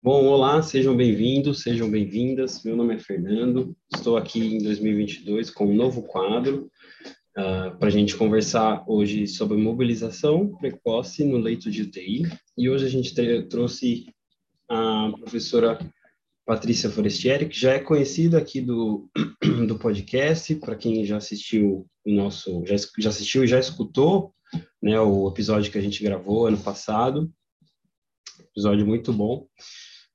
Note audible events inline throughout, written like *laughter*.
Bom, olá, sejam bem-vindos, sejam bem-vindas. Meu nome é Fernando, estou aqui em 2022 com um novo quadro uh, para a gente conversar hoje sobre mobilização precoce no leito de UTI. E hoje a gente trouxe a professora Patrícia Forestieri, que já é conhecida aqui do, *clears throat* do podcast, para quem já assistiu o nosso, já, já assistiu e já escutou né, o episódio que a gente gravou ano passado, episódio muito bom.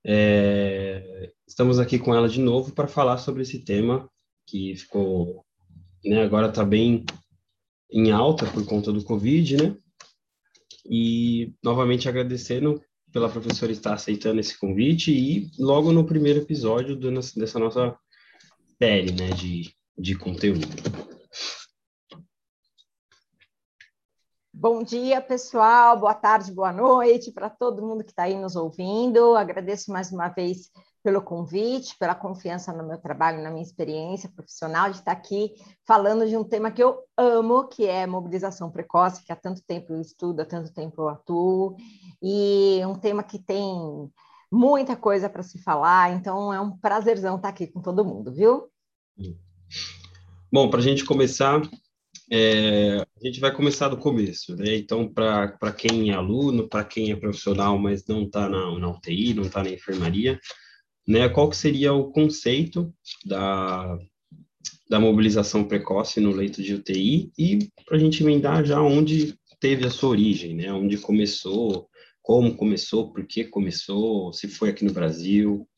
É, estamos aqui com ela de novo para falar sobre esse tema que ficou, né, agora está bem em alta por conta do Covid, né? E novamente agradecendo pela professora estar aceitando esse convite e logo no primeiro episódio do, dessa nossa série, né, de, de conteúdo. Bom dia, pessoal. Boa tarde, boa noite para todo mundo que está aí nos ouvindo. Agradeço mais uma vez pelo convite, pela confiança no meu trabalho, na minha experiência profissional de estar aqui falando de um tema que eu amo, que é mobilização precoce, que há tanto tempo eu estudo, há tanto tempo eu atuo, e um tema que tem muita coisa para se falar, então é um prazerzão estar aqui com todo mundo, viu? Bom, para a gente começar, é, a gente vai começar do começo, né? Então, para quem é aluno, para quem é profissional, mas não está na, na UTI, não está na enfermaria, né? Qual que seria o conceito da, da mobilização precoce no leito de UTI e para a gente emendar já onde teve a sua origem, né? Onde começou, como começou, por que começou, se foi aqui no Brasil.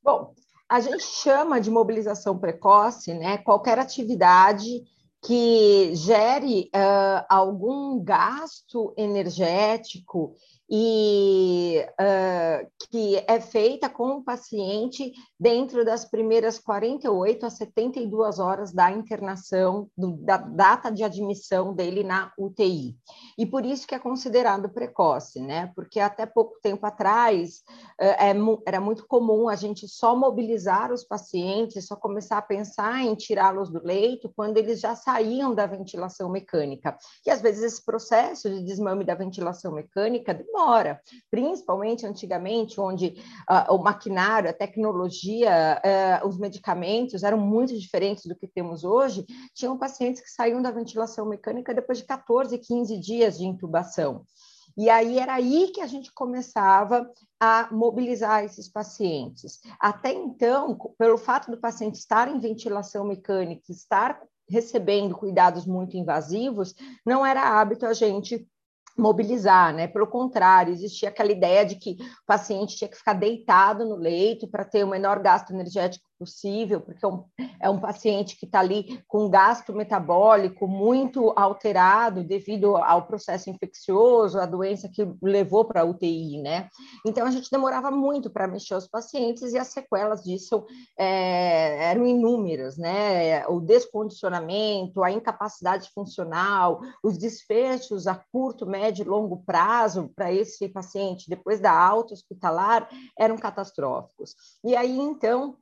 Bom, a gente chama de mobilização precoce né, qualquer atividade que gere uh, algum gasto energético e uh, que é feita com o paciente dentro das primeiras 48 a 72 horas da internação, do, da data de admissão dele na UTI. E por isso que é considerado precoce, né? Porque até pouco tempo atrás uh, é, era muito comum a gente só mobilizar os pacientes, só começar a pensar em tirá-los do leito quando eles já saíam da ventilação mecânica. E às vezes esse processo de desmame da ventilação mecânica demora, principalmente antigamente, onde uh, o maquinário, a tecnologia, uh, os medicamentos eram muito diferentes do que temos hoje, tinham pacientes que saíam da ventilação mecânica depois de 14, 15 dias de intubação. E aí era aí que a gente começava a mobilizar esses pacientes. Até então, pelo fato do paciente estar em ventilação mecânica, estar recebendo cuidados muito invasivos, não era hábito a gente mobilizar, né? Pelo contrário, existia aquela ideia de que o paciente tinha que ficar deitado no leito para ter o menor gasto energético possível, porque é um, é um paciente que está ali com gasto metabólico muito alterado devido ao processo infeccioso, a doença que levou para a UTI, né? Então a gente demorava muito para mexer os pacientes e as sequelas disso é, eram inúmeras, né? O descondicionamento, a incapacidade funcional, os desfechos a curto, médio e longo prazo para esse paciente depois da alta hospitalar eram catastróficos. E aí então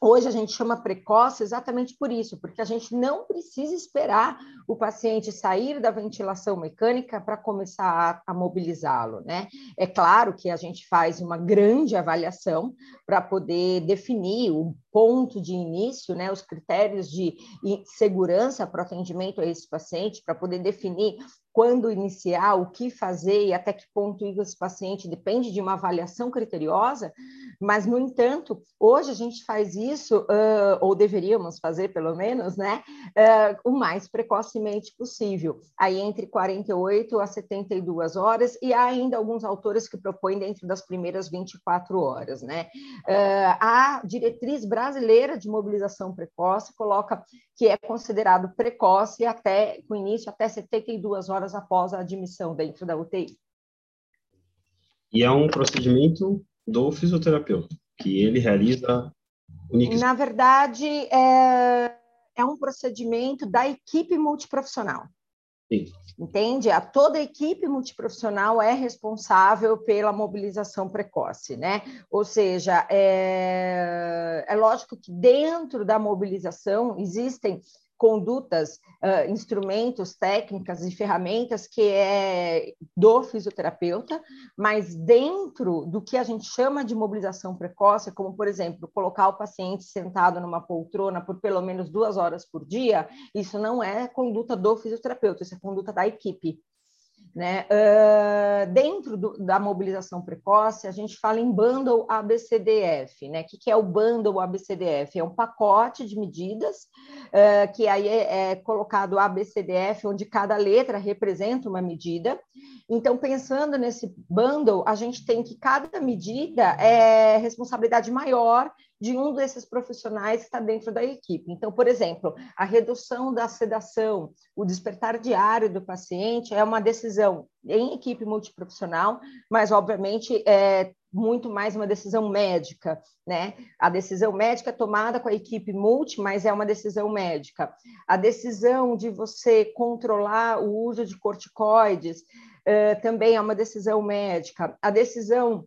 Hoje a gente chama precoce exatamente por isso, porque a gente não precisa esperar o paciente sair da ventilação mecânica para começar a, a mobilizá-lo, né? É claro que a gente faz uma grande avaliação para poder definir o ponto de início, né, os critérios de segurança para o atendimento a esse paciente, para poder definir quando iniciar, o que fazer e até que ponto ir esse paciente depende de uma avaliação criteriosa, mas, no entanto, hoje a gente faz isso, uh, ou deveríamos fazer pelo menos, né, uh, o mais precocemente possível, aí entre 48 a 72 horas, e há ainda alguns autores que propõem dentro das primeiras 24 horas, né. Uh, a diretriz brasileira de mobilização precoce coloca que é considerado precoce até, com início até 72 horas após a admissão dentro da UTI. E é um procedimento do fisioterapeuta, que ele realiza. Na verdade, é, é um procedimento da equipe multiprofissional. Sim. Entende? A toda a equipe multiprofissional é responsável pela mobilização precoce, né? Ou seja, é, é lógico que dentro da mobilização existem condutas, uh, instrumentos, técnicas e ferramentas que é do fisioterapeuta, mas dentro do que a gente chama de mobilização precoce, como, por exemplo, colocar o paciente sentado numa poltrona por pelo menos duas horas por dia, isso não é conduta do fisioterapeuta, isso é conduta da equipe. Né? Uh, dentro do, da mobilização precoce, a gente fala em bundle ABCDF. Né? O que, que é o bundle ABCDF? É um pacote de medidas uh, que aí é, é colocado ABCDF, onde cada letra representa uma medida. Então, pensando nesse bundle, a gente tem que cada medida é responsabilidade maior de um desses profissionais que está dentro da equipe. Então, por exemplo, a redução da sedação, o despertar diário do paciente é uma decisão em equipe multiprofissional, mas, obviamente, é muito mais uma decisão médica, né? A decisão médica é tomada com a equipe multi, mas é uma decisão médica. A decisão de você controlar o uso de corticoides uh, também é uma decisão médica. A decisão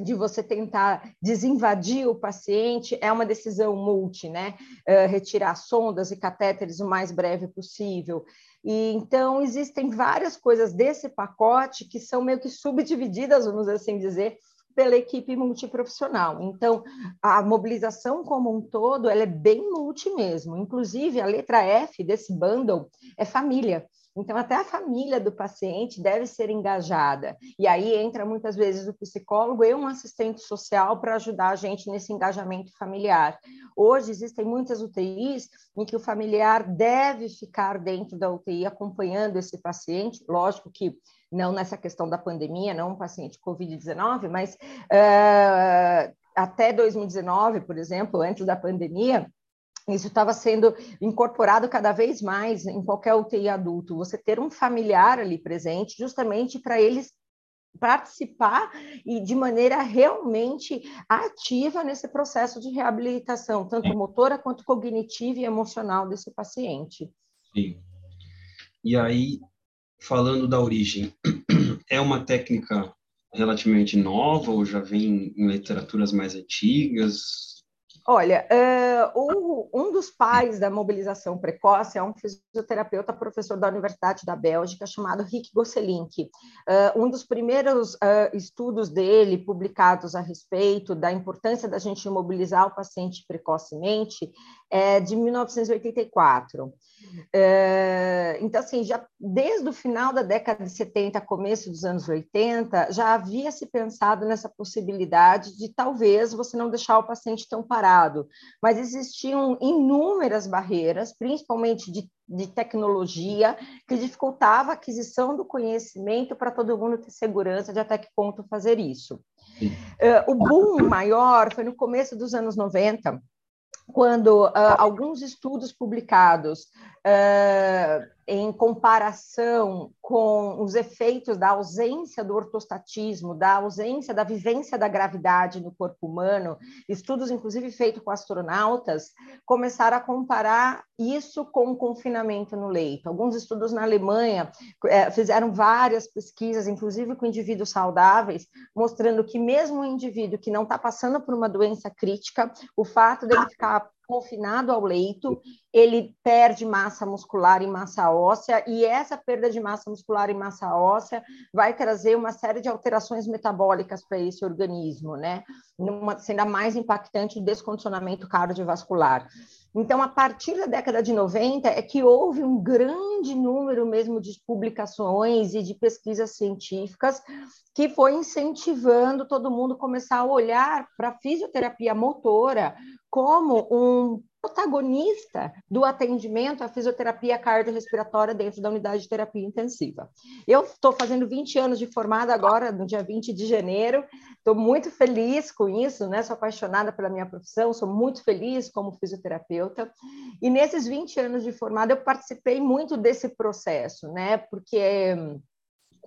de você tentar desinvadir o paciente é uma decisão multi, né? Uh, retirar sondas e catéteres o mais breve possível. E então existem várias coisas desse pacote que são meio que subdivididas, vamos assim dizer, pela equipe multiprofissional. Então, a mobilização como um todo, ela é bem multi mesmo. Inclusive, a letra F desse bundle é família. Então, até a família do paciente deve ser engajada. E aí entra muitas vezes o psicólogo e um assistente social para ajudar a gente nesse engajamento familiar. Hoje existem muitas UTIs em que o familiar deve ficar dentro da UTI acompanhando esse paciente. Lógico que não nessa questão da pandemia, não um paciente Covid-19, mas uh, até 2019, por exemplo, antes da pandemia, isso estava sendo incorporado cada vez mais em qualquer UTI adulto, você ter um familiar ali presente, justamente para eles participar e de maneira realmente ativa nesse processo de reabilitação, tanto motora quanto cognitiva e emocional desse paciente. Sim. E aí, falando da origem, *clears throat* é uma técnica relativamente nova ou já vem em literaturas mais antigas? Olha, uh, um dos pais da mobilização precoce é um fisioterapeuta professor da Universidade da Bélgica chamado Rick Gosselink. Uh, um dos primeiros uh, estudos dele publicados a respeito da importância da gente mobilizar o paciente precocemente é de 1984. É, então, assim, já desde o final da década de 70, começo dos anos 80, já havia se pensado nessa possibilidade de talvez você não deixar o paciente tão parado, mas existiam inúmeras barreiras, principalmente de, de tecnologia, que dificultava a aquisição do conhecimento para todo mundo ter segurança de até que ponto fazer isso. Uh, o boom maior foi no começo dos anos 90, quando uh, alguns estudos publicados uh, em comparação com os efeitos da ausência do ortostatismo, da ausência da vivência da gravidade no corpo humano, estudos inclusive feitos com astronautas, começaram a comparar isso com o confinamento no leito. Alguns estudos na Alemanha eh, fizeram várias pesquisas, inclusive com indivíduos saudáveis, mostrando que mesmo um indivíduo que não está passando por uma doença crítica, o fato dele ficar confinado ao leito, ele perde massa muscular e massa óssea, e essa perda de massa muscular e massa óssea vai trazer uma série de alterações metabólicas para esse organismo, né? Sendo a mais impactante o descondicionamento cardiovascular. Então, a partir da década de 90 é que houve um grande número mesmo de publicações e de pesquisas científicas que foi incentivando todo mundo a começar a olhar para a fisioterapia motora como um protagonista do atendimento à fisioterapia cardiorrespiratória dentro da unidade de terapia intensiva. Eu estou fazendo 20 anos de formada agora, no dia 20 de janeiro, estou muito feliz com isso, né? sou apaixonada pela minha profissão, sou muito feliz como fisioterapeuta, e nesses 20 anos de formada eu participei muito desse processo, né? porque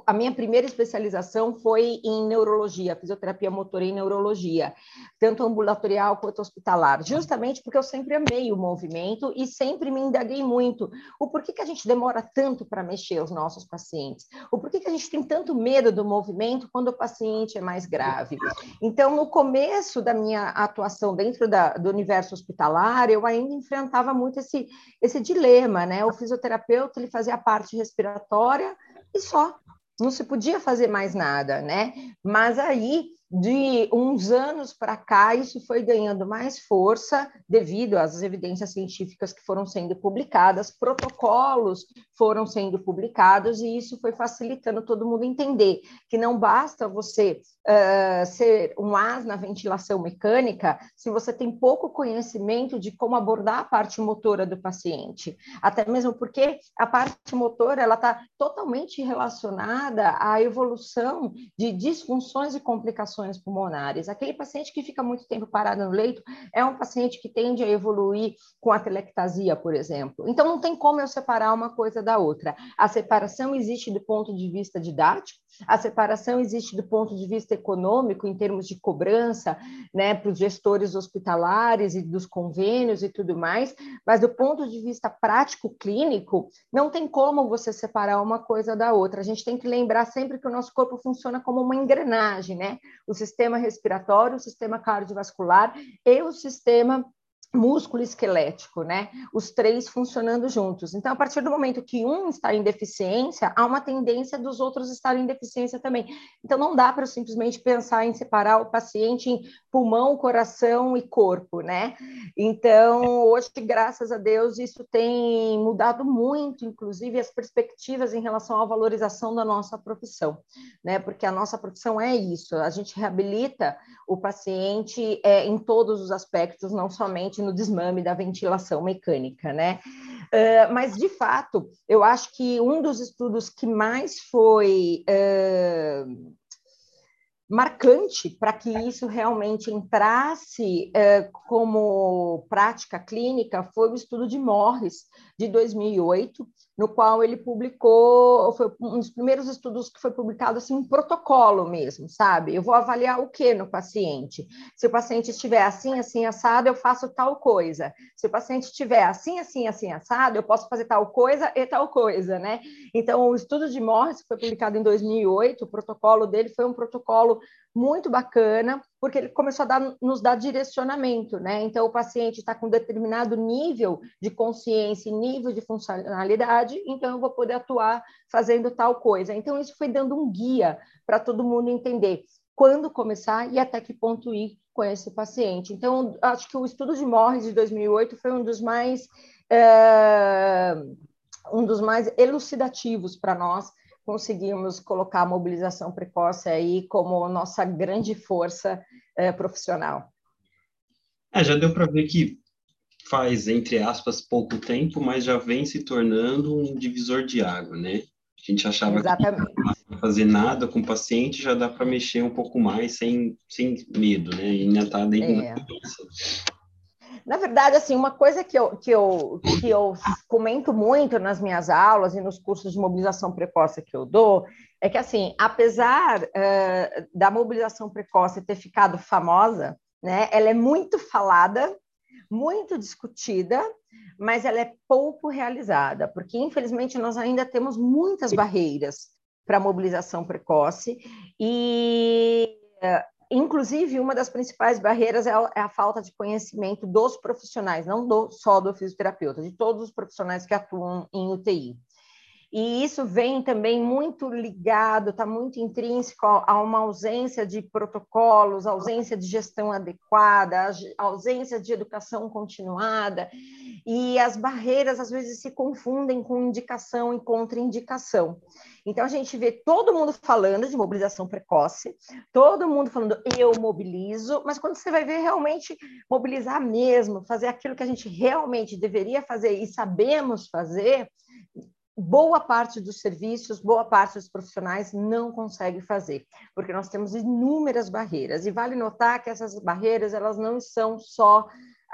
a minha primeira especialização foi em neurologia, fisioterapia motor e neurologia, tanto ambulatorial quanto hospitalar, justamente porque eu sempre amei o movimento e sempre me indaguei muito o porquê que a gente demora tanto para mexer os nossos pacientes, o porquê que a gente tem tanto medo do movimento quando o paciente é mais grave. Então, no começo da minha atuação dentro da, do universo hospitalar, eu ainda enfrentava muito esse, esse dilema, né? O fisioterapeuta ele fazia a parte respiratória e só não se podia fazer mais nada, né? Mas aí de uns anos para cá, isso foi ganhando mais força devido às evidências científicas que foram sendo publicadas, protocolos foram sendo publicados, e isso foi facilitando todo mundo entender que não basta você uh, ser um as na ventilação mecânica se você tem pouco conhecimento de como abordar a parte motora do paciente, até mesmo porque a parte motora ela está totalmente relacionada à evolução de disfunções e complicações pulmonares. Aquele paciente que fica muito tempo parado no leito é um paciente que tende a evoluir com a telectasia, por exemplo. Então, não tem como eu separar uma coisa da outra. A separação existe do ponto de vista didático, a separação existe do ponto de vista econômico, em termos de cobrança, né, para os gestores hospitalares e dos convênios e tudo mais, mas do ponto de vista prático clínico, não tem como você separar uma coisa da outra. A gente tem que lembrar sempre que o nosso corpo funciona como uma engrenagem, né? O sistema respiratório, o sistema cardiovascular e o sistema músculo esquelético, né? Os três funcionando juntos. Então, a partir do momento que um está em deficiência, há uma tendência dos outros estarem em deficiência também. Então, não dá para simplesmente pensar em separar o paciente em pulmão, coração e corpo, né? Então, hoje, graças a Deus, isso tem mudado muito, inclusive as perspectivas em relação à valorização da nossa profissão, né? Porque a nossa profissão é isso, a gente reabilita o paciente é, em todos os aspectos, não somente no desmame da ventilação mecânica, né? Uh, mas, de fato, eu acho que um dos estudos que mais foi uh, marcante para que isso realmente entrasse uh, como prática clínica foi o estudo de Morris, de 2008, no qual ele publicou, foi um dos primeiros estudos que foi publicado assim, um protocolo mesmo, sabe? Eu vou avaliar o que no paciente? Se o paciente estiver assim, assim, assado, eu faço tal coisa. Se o paciente estiver assim, assim, assim, assado, eu posso fazer tal coisa e tal coisa, né? Então, o estudo de Morris, que foi publicado em 2008, o protocolo dele foi um protocolo muito bacana, porque ele começou a dar, nos dar direcionamento, né? Então, o paciente está com determinado nível de consciência e nível de funcionalidade, então eu vou poder atuar fazendo tal coisa. Então, isso foi dando um guia para todo mundo entender quando começar e até que ponto ir com esse paciente. Então, acho que o estudo de Morris de 2008 foi um dos mais é, um dos mais elucidativos para nós conseguimos colocar a mobilização precoce aí como nossa grande força é, profissional. É, já deu para ver que faz, entre aspas, pouco tempo, mas já vem se tornando um divisor de água, né? A gente achava Exatamente. que não fazer nada com o paciente já dá para mexer um pouco mais sem, sem medo, né? E ainda está dentro é. da. Na verdade, assim, uma coisa que eu, que, eu, que eu comento muito nas minhas aulas e nos cursos de mobilização precoce que eu dou é que, assim, apesar uh, da mobilização precoce ter ficado famosa, né, ela é muito falada, muito discutida, mas ela é pouco realizada, porque, infelizmente, nós ainda temos muitas barreiras para a mobilização precoce e Inclusive, uma das principais barreiras é a, é a falta de conhecimento dos profissionais, não do, só do fisioterapeuta, de todos os profissionais que atuam em UTI. E isso vem também muito ligado, está muito intrínseco a uma ausência de protocolos, ausência de gestão adequada, ausência de educação continuada, e as barreiras às vezes se confundem com indicação e contraindicação. Então a gente vê todo mundo falando de mobilização precoce, todo mundo falando eu mobilizo, mas quando você vai ver realmente mobilizar mesmo, fazer aquilo que a gente realmente deveria fazer e sabemos fazer, boa parte dos serviços, boa parte dos profissionais não consegue fazer, porque nós temos inúmeras barreiras. E vale notar que essas barreiras elas não são só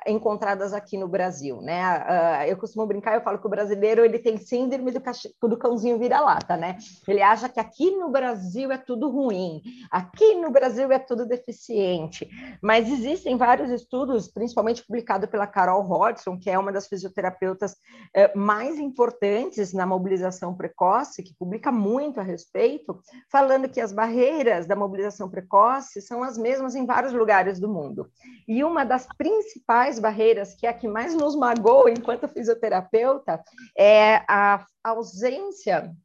encontradas aqui no Brasil, né? Eu costumo brincar, eu falo que o brasileiro ele tem síndrome do, do cãozinho vira-lata, né? Ele acha que aqui no Brasil é tudo ruim, aqui no Brasil é tudo deficiente, mas existem vários estudos, principalmente publicado pela Carol Hodgson, que é uma das fisioterapeutas eh, mais importantes na mobilização precoce, que publica muito a respeito, falando que as barreiras da mobilização precoce são as mesmas em vários lugares do mundo. E uma das principais barreiras, que é a que mais nos magoa enquanto fisioterapeuta, é a ausência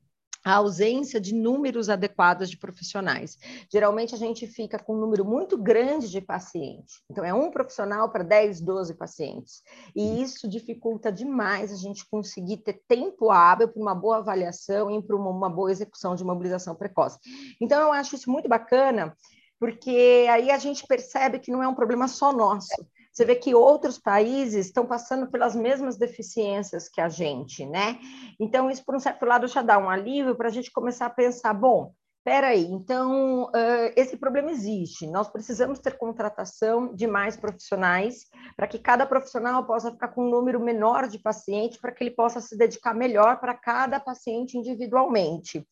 a ausência de números adequados de profissionais. Geralmente a gente fica com um número muito grande de pacientes. Então, é um profissional para 10, 12 pacientes. E isso dificulta demais a gente conseguir ter tempo hábil para uma boa avaliação e para uma boa execução de mobilização precoce. Então, eu acho isso muito bacana, porque aí a gente percebe que não é um problema só nosso você vê que outros países estão passando pelas mesmas deficiências que a gente, né? Então, isso, por um certo lado, já dá um alívio para a gente começar a pensar, bom, aí, então uh, esse problema existe. Nós precisamos ter contratação de mais profissionais para que cada profissional possa ficar com um número menor de pacientes, para que ele possa se dedicar melhor para cada paciente individualmente.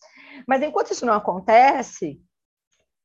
Mas enquanto isso não acontece,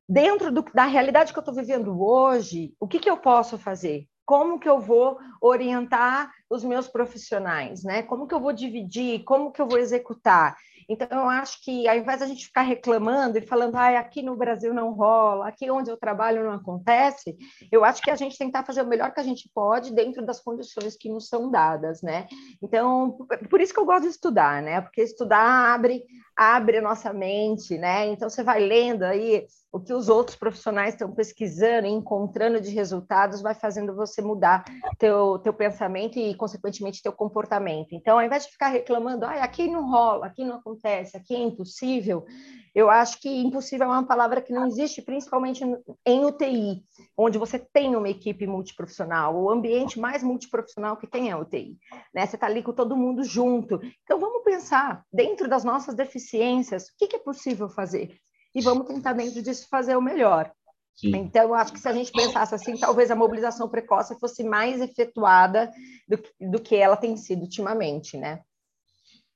dentro do, da realidade que eu estou vivendo hoje, o que, que eu posso fazer? Como que eu vou orientar os meus profissionais, né? Como que eu vou dividir, como que eu vou executar? Então, eu acho que ao invés da gente ficar reclamando e falando, ah, aqui no Brasil não rola, aqui onde eu trabalho não acontece, eu acho que a gente tentar fazer o melhor que a gente pode dentro das condições que nos são dadas, né? Então, por isso que eu gosto de estudar, né? Porque estudar abre, abre a nossa mente, né? Então, você vai lendo aí o que os outros profissionais estão pesquisando e encontrando de resultados vai fazendo você mudar teu, teu pensamento e, consequentemente, teu comportamento. Então, ao invés de ficar reclamando, ah, aqui não rola, aqui não acontece, aqui é impossível, eu acho que impossível é uma palavra que não existe, principalmente em UTI, onde você tem uma equipe multiprofissional, o ambiente mais multiprofissional que tem é UTI. Né? Você está ali com todo mundo junto. Então, vamos pensar, dentro das nossas deficiências, o que, que é possível fazer? E vamos tentar dentro disso fazer o melhor. Sim. Então, acho que se a gente pensasse assim, talvez a mobilização precoce fosse mais efetuada do, do que ela tem sido ultimamente, né?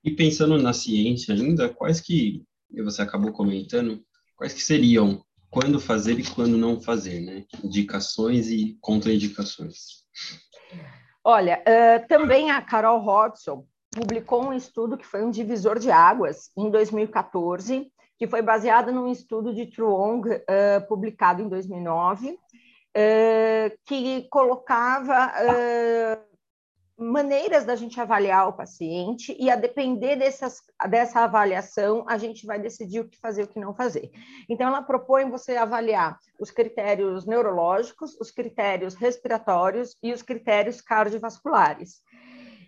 E pensando na ciência ainda, quais que, você acabou comentando, quais que seriam quando fazer e quando não fazer, né? Indicações e contraindicações. Olha, uh, também a Carol Hodgson publicou um estudo que foi um divisor de águas em 2014, que foi baseada num estudo de Truong, uh, publicado em 2009, uh, que colocava uh, maneiras da gente avaliar o paciente e a depender dessas, dessa avaliação, a gente vai decidir o que fazer e o que não fazer. Então, ela propõe você avaliar os critérios neurológicos, os critérios respiratórios e os critérios cardiovasculares.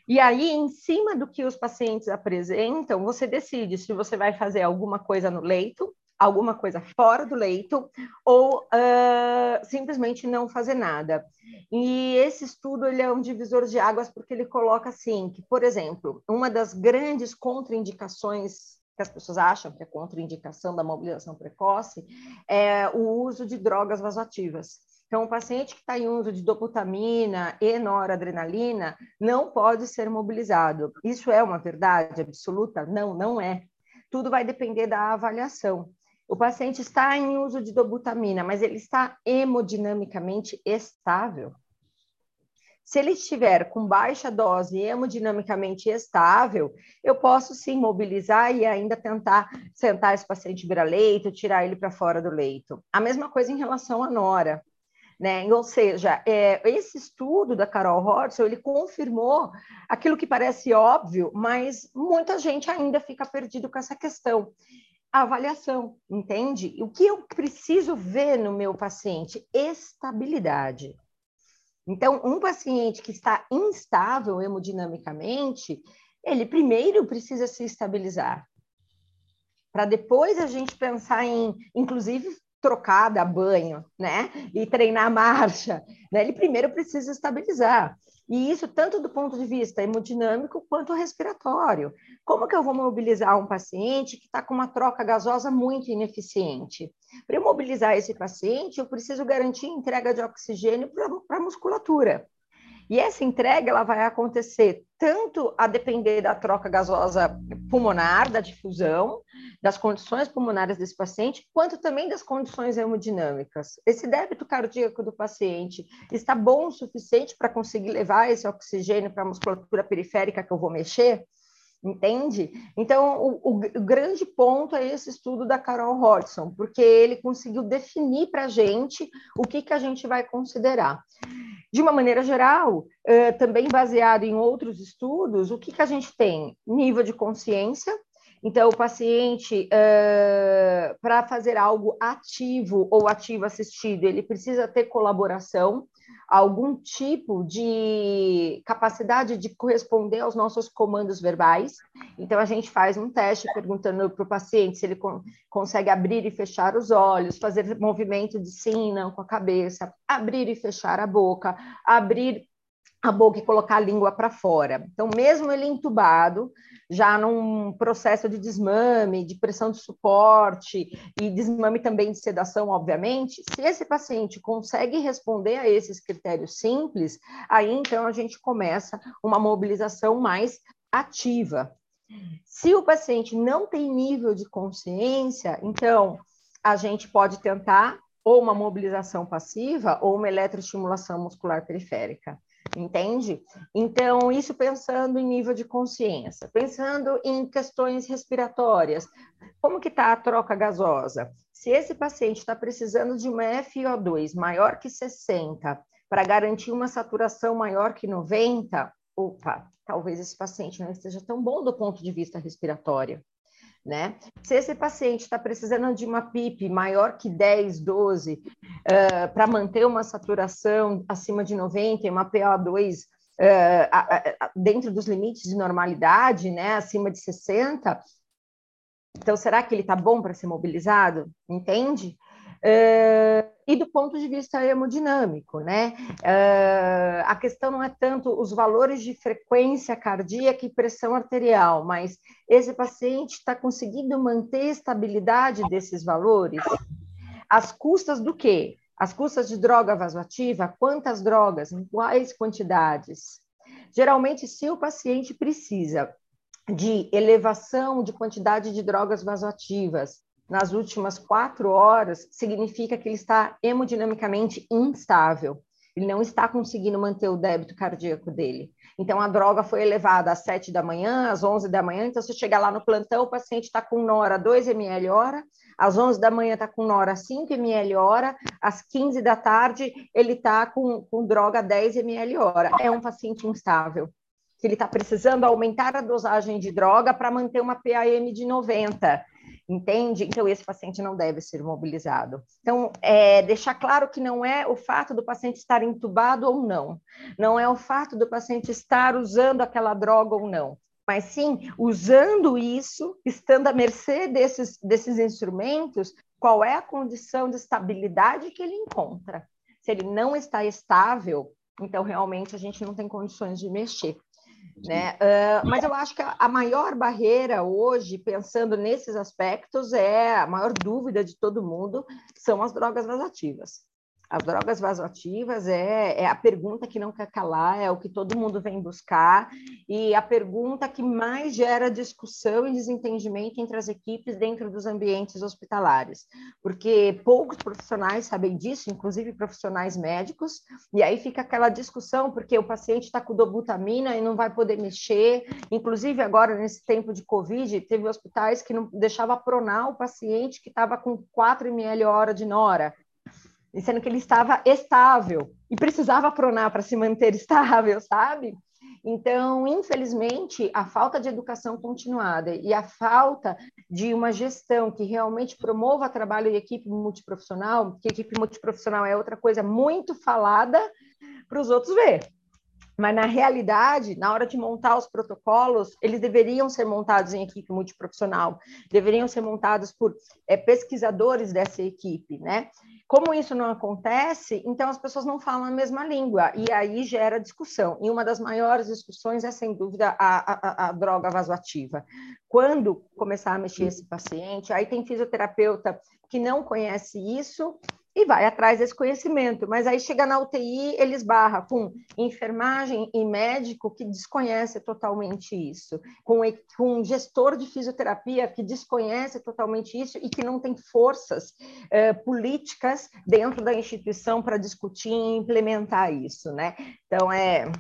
E aí, em cima do que os pacientes apresentam, você decide se você vai fazer alguma coisa no leito, alguma coisa fora do leito, ou uh, simplesmente não fazer nada. E esse estudo ele é um divisor de águas porque ele coloca assim que, por exemplo, uma das grandes contraindicações que as pessoas acham que é contraindicação da mobilização precoce é o uso de drogas vasoativas. Então, o paciente que está em uso de dobutamina e noradrenalina não pode ser mobilizado. Isso é uma verdade absoluta? Não, não é. Tudo vai depender da avaliação. O paciente está em uso de dobutamina, mas ele está hemodinamicamente estável. Se ele estiver com baixa dose hemodinamicamente estável, eu posso sim mobilizar e ainda tentar sentar esse paciente vira-leito, tirar ele para fora do leito. A mesma coisa em relação à nora. Né? Ou seja, é, esse estudo da Carol Hodgson, ele confirmou aquilo que parece óbvio, mas muita gente ainda fica perdido com essa questão. A avaliação, entende? O que eu preciso ver no meu paciente? Estabilidade. Então, um paciente que está instável hemodinamicamente, ele primeiro precisa se estabilizar. Para depois a gente pensar em, inclusive, trocar, banho, né? E treinar marcha, né? Ele primeiro precisa estabilizar. E isso tanto do ponto de vista hemodinâmico quanto respiratório. Como que eu vou mobilizar um paciente que está com uma troca gasosa muito ineficiente? Para mobilizar esse paciente, eu preciso garantir entrega de oxigênio para a musculatura. E essa entrega ela vai acontecer tanto a depender da troca gasosa pulmonar, da difusão, das condições pulmonares desse paciente, quanto também das condições hemodinâmicas. Esse débito cardíaco do paciente está bom o suficiente para conseguir levar esse oxigênio para a musculatura periférica que eu vou mexer? Entende? Então, o, o, o, grande ponto é esse estudo da Carol Hodgson, porque ele conseguiu definir para a gente o que, que a gente vai considerar. De uma maneira geral, uh, também baseado em outros estudos, o que, que a gente tem? Nível de consciência, então, o paciente, uh, para fazer algo ativo ou ativo assistido, ele precisa ter colaboração algum tipo de capacidade de corresponder aos nossos comandos verbais. Então, a gente faz um teste perguntando para o paciente se ele con consegue abrir e fechar os olhos, fazer movimento de sim, não com a cabeça, abrir e fechar a boca, abrir a boca e colocar a língua para fora. Então, mesmo ele entubado, já num processo de desmame, de pressão de suporte e desmame também de sedação, obviamente, se esse paciente consegue responder a esses critérios simples, aí então a gente começa uma mobilização mais ativa. Se o paciente não tem nível de consciência, então a gente pode tentar ou uma mobilização passiva ou uma eletroestimulação muscular periférica entende? Então, isso pensando em nível de consciência, pensando em questões respiratórias, como que está a troca gasosa? Se esse paciente está precisando de uma FiO2 maior que 60 para garantir uma saturação maior que 90, opa, talvez esse paciente não esteja tão bom do ponto de vista respiratório né? Se esse paciente está precisando de uma PIP maior que 10, 12, uh, para manter uma saturação acima de 90 e uma PO2 uh, dentro dos limites de normalidade, né, acima de 60, então será que ele está bom para ser mobilizado? Entende? Uh, e do ponto de vista hemodinâmico, né? Uh, a questão não é tanto os valores de frequência cardíaca e pressão arterial, mas esse paciente está conseguindo manter a estabilidade desses valores? As custas do quê? As custas de droga vasoativa, quantas drogas, em quais quantidades? Geralmente, se o paciente precisa de elevação de quantidade de drogas vasoativas, nas últimas quatro horas, significa que ele está hemodinamicamente instável. Ele não está conseguindo manter o débito cardíaco dele. Então, a droga foi elevada às sete da manhã, às onze da manhã. Então, você chega lá no plantão, o paciente está com Nora 2 ml hora, às onze da manhã está com Nora 5 ml hora, às 15 da tarde ele está com, com droga 10 ml hora. É um paciente instável que ele está precisando aumentar a dosagem de droga para manter uma PAM de 90 entende? Então, esse paciente não deve ser mobilizado. Então, é, deixar claro que não é o fato do paciente estar entubado ou não, não é o fato do paciente estar usando aquela droga ou não, mas sim usando isso, estando à mercê desses, desses instrumentos, qual é a condição de estabilidade que ele encontra. Se ele não está estável, então realmente a gente não tem condições de mexer. Né? Uh, mas eu acho que a maior barreira hoje, pensando nesses aspectos, é a maior dúvida de todo mundo, são as drogas vasoativas. As drogas vasoativas é, é, a pergunta que não quer calar, é o que todo mundo vem buscar, e a pergunta que mais gera discussão e desentendimento entre as equipes dentro dos ambientes hospitalares, porque poucos profissionais sabem disso, inclusive profissionais médicos, e aí fica aquela discussão, porque o paciente está com dobutamina e não vai poder mexer, inclusive agora, nesse tempo de Covid, teve hospitais que não deixava pronar o paciente que estava com 4 ml hora de nora, sendo que ele estava estável e precisava pronar para se manter *laughs* estável, sabe? Então, infelizmente, a falta de educação continuada e a falta de uma gestão que realmente promova trabalho de equipe multiprofissional, que equipe multiprofissional é outra coisa muito falada para os outros ver. Mas, na realidade, na hora de montar os protocolos, eles deveriam ser montados em equipe multiprofissional, deveriam ser montados por é, pesquisadores dessa equipe, né? Como isso não acontece, então as pessoas não falam a mesma língua, e aí gera discussão. E uma das maiores discussões é, sem dúvida, a, a, a droga vasoativa. Quando começar a mexer esse paciente, aí tem fisioterapeuta que não conhece isso, e vai atrás desse conhecimento. Mas aí chega na UTI, ele esbarra com enfermagem e médico que desconhece totalmente isso, com, um gestor de fisioterapia que desconhece totalmente isso e que não tem forças eh, políticas dentro da instituição para discutir e implementar isso, né? Então, é,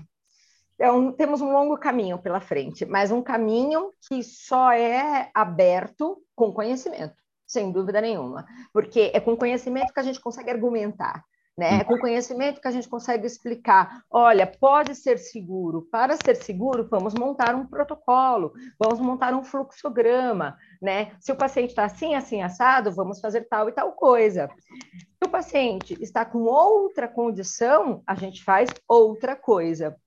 um, temos um longo caminho pela frente, mas um caminho que só é aberto com conhecimento sem dúvida nenhuma, porque é com conhecimento que a gente consegue argumentar. Né? É com conhecimento que a gente consegue explicar. Olha, pode ser seguro. Para ser seguro, vamos montar um protocolo, vamos montar um fluxograma, né? Se o paciente está assim, assim, assado, vamos fazer tal e tal coisa. Se o paciente está com outra condição, a gente faz outra coisa.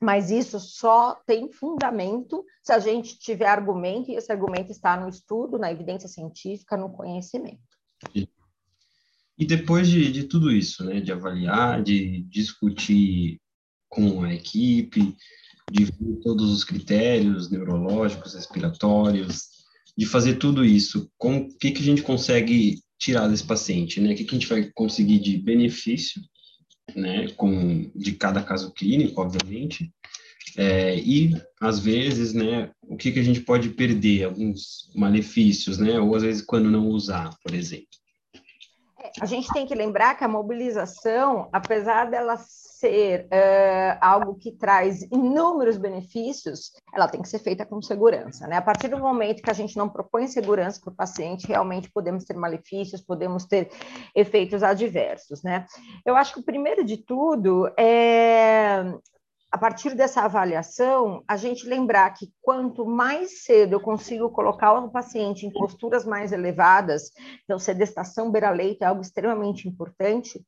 Mas isso só tem fundamento se a gente tiver argumento, e esse argumento está no estudo, na evidência científica, no conhecimento. E depois de, de tudo isso, né, de avaliar, de discutir com a equipe, de ver todos os critérios neurológicos, respiratórios, de fazer tudo isso, o que, que a gente consegue tirar desse paciente, né? O que, que a gente vai conseguir de benefício né, com, de cada caso clínico, obviamente, é, e às vezes, né, o que, que a gente pode perder, alguns malefícios, né, ou às vezes quando não usar, por exemplo. A gente tem que lembrar que a mobilização, apesar dela ser uh, algo que traz inúmeros benefícios, ela tem que ser feita com segurança. Né? A partir do momento que a gente não propõe segurança para o paciente, realmente podemos ter malefícios, podemos ter efeitos adversos. Né? Eu acho que o primeiro de tudo é a partir dessa avaliação, a gente lembrar que quanto mais cedo eu consigo colocar o paciente em posturas mais elevadas, então sedestação beira-leito é algo extremamente importante,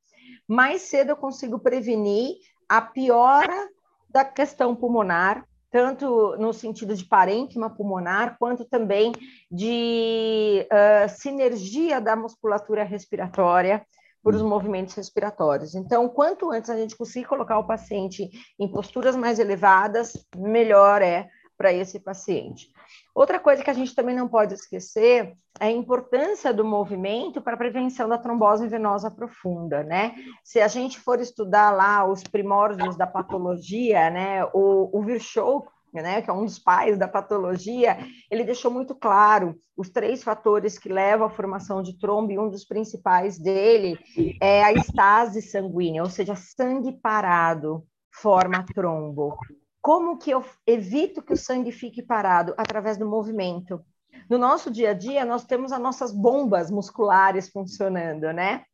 mais cedo eu consigo prevenir a piora da questão pulmonar, tanto no sentido de parênquima pulmonar, quanto também de uh, sinergia da musculatura respiratória por os movimentos respiratórios. Então, quanto antes a gente conseguir colocar o paciente em posturas mais elevadas, melhor é para esse paciente. Outra coisa que a gente também não pode esquecer é a importância do movimento para a prevenção da trombose venosa profunda, né? Se a gente for estudar lá os primórdios da patologia, né, o, o Virchow, né, que é um dos pais da patologia, ele deixou muito claro os três fatores que levam à formação de trombo, e um dos principais dele é a estase sanguínea, ou seja, sangue parado forma trombo. Como que eu evito que o sangue fique parado? Através do movimento. No nosso dia a dia, nós temos as nossas bombas musculares funcionando, né?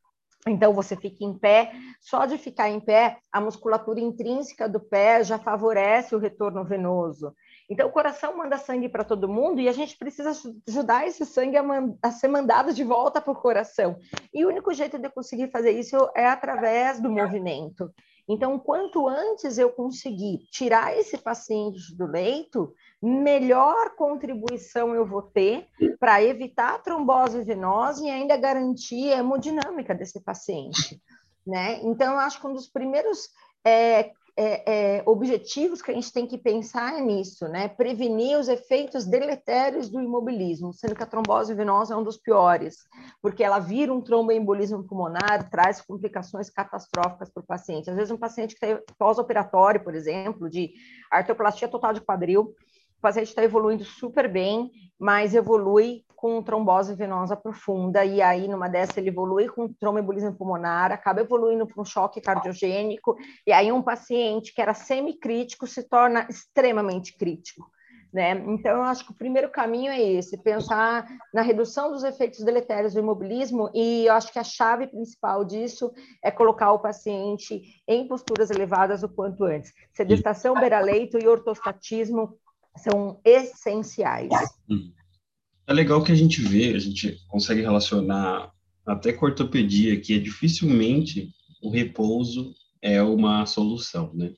Então, você fica em pé, só de ficar em pé, a musculatura intrínseca do pé já favorece o retorno venoso. Então, o coração manda sangue para todo mundo e a gente precisa ajudar esse sangue a, a ser mandado de volta para o coração. E o único jeito de conseguir fazer isso é através do movimento. Então, quanto antes eu conseguir tirar esse paciente do leito, melhor contribuição eu vou ter para evitar a trombose venosa e ainda garantir a hemodinâmica desse paciente. Né? Então, acho que um dos primeiros é, é, é, objetivos que a gente tem que pensar nisso, né? Prevenir os efeitos deletérios do imobilismo, sendo que a trombose venosa é um dos piores, porque ela vira um tromboembolismo pulmonar, traz complicações catastróficas para o paciente. Às vezes, um paciente que está pós-operatório, por exemplo, de artroplastia total de quadril, o paciente está evoluindo super bem, mas evolui com trombose venosa profunda, e aí numa dessa ele evolui com tromboembolismo pulmonar, acaba evoluindo para um choque cardiogênico, e aí um paciente que era semicrítico se torna extremamente crítico. Né? Então, eu acho que o primeiro caminho é esse, pensar na redução dos efeitos deletérios do imobilismo, e eu acho que a chave principal disso é colocar o paciente em posturas elevadas o quanto antes. Sedestação, beira-leito e ortostatismo são essenciais. É legal que a gente vê, a gente consegue relacionar até com a ortopedia, que é dificilmente o repouso é uma solução, né?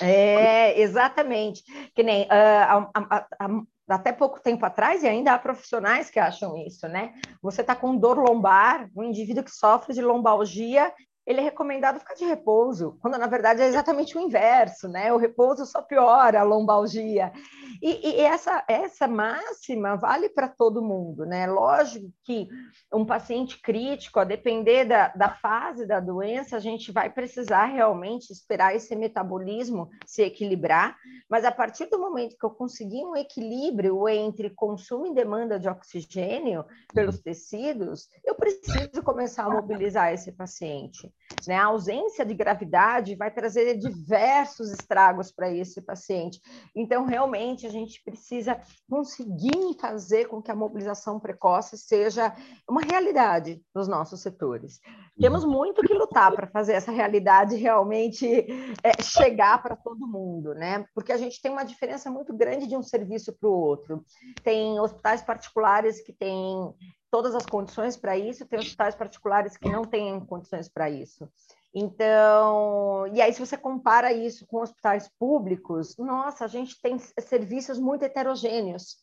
É, exatamente. Que nem uh, a, a, até pouco tempo atrás, e ainda há profissionais que acham isso, né? Você está com dor lombar, um indivíduo que sofre de lombalgia ele é recomendado ficar de repouso, quando na verdade é exatamente o inverso, né? O repouso só piora a lombalgia. E, e essa, essa máxima vale para todo mundo, né? Lógico que um paciente crítico, a depender da, da fase da doença, a gente vai precisar realmente esperar esse metabolismo se equilibrar, mas a partir do momento que eu conseguir um equilíbrio entre consumo e demanda de oxigênio pelos tecidos, eu preciso começar a mobilizar esse paciente. Né? A ausência de gravidade vai trazer diversos estragos para esse paciente. Então, realmente, a gente precisa conseguir fazer com que a mobilização precoce seja uma realidade nos nossos setores. Temos muito que lutar para fazer essa realidade realmente é, chegar para todo mundo, né? Porque a gente tem uma diferença muito grande de um serviço para o outro. Tem hospitais particulares que têm todas as condições para isso, tem hospitais particulares que não têm condições para isso. Então, e aí se você compara isso com hospitais públicos, nossa, a gente tem serviços muito heterogêneos,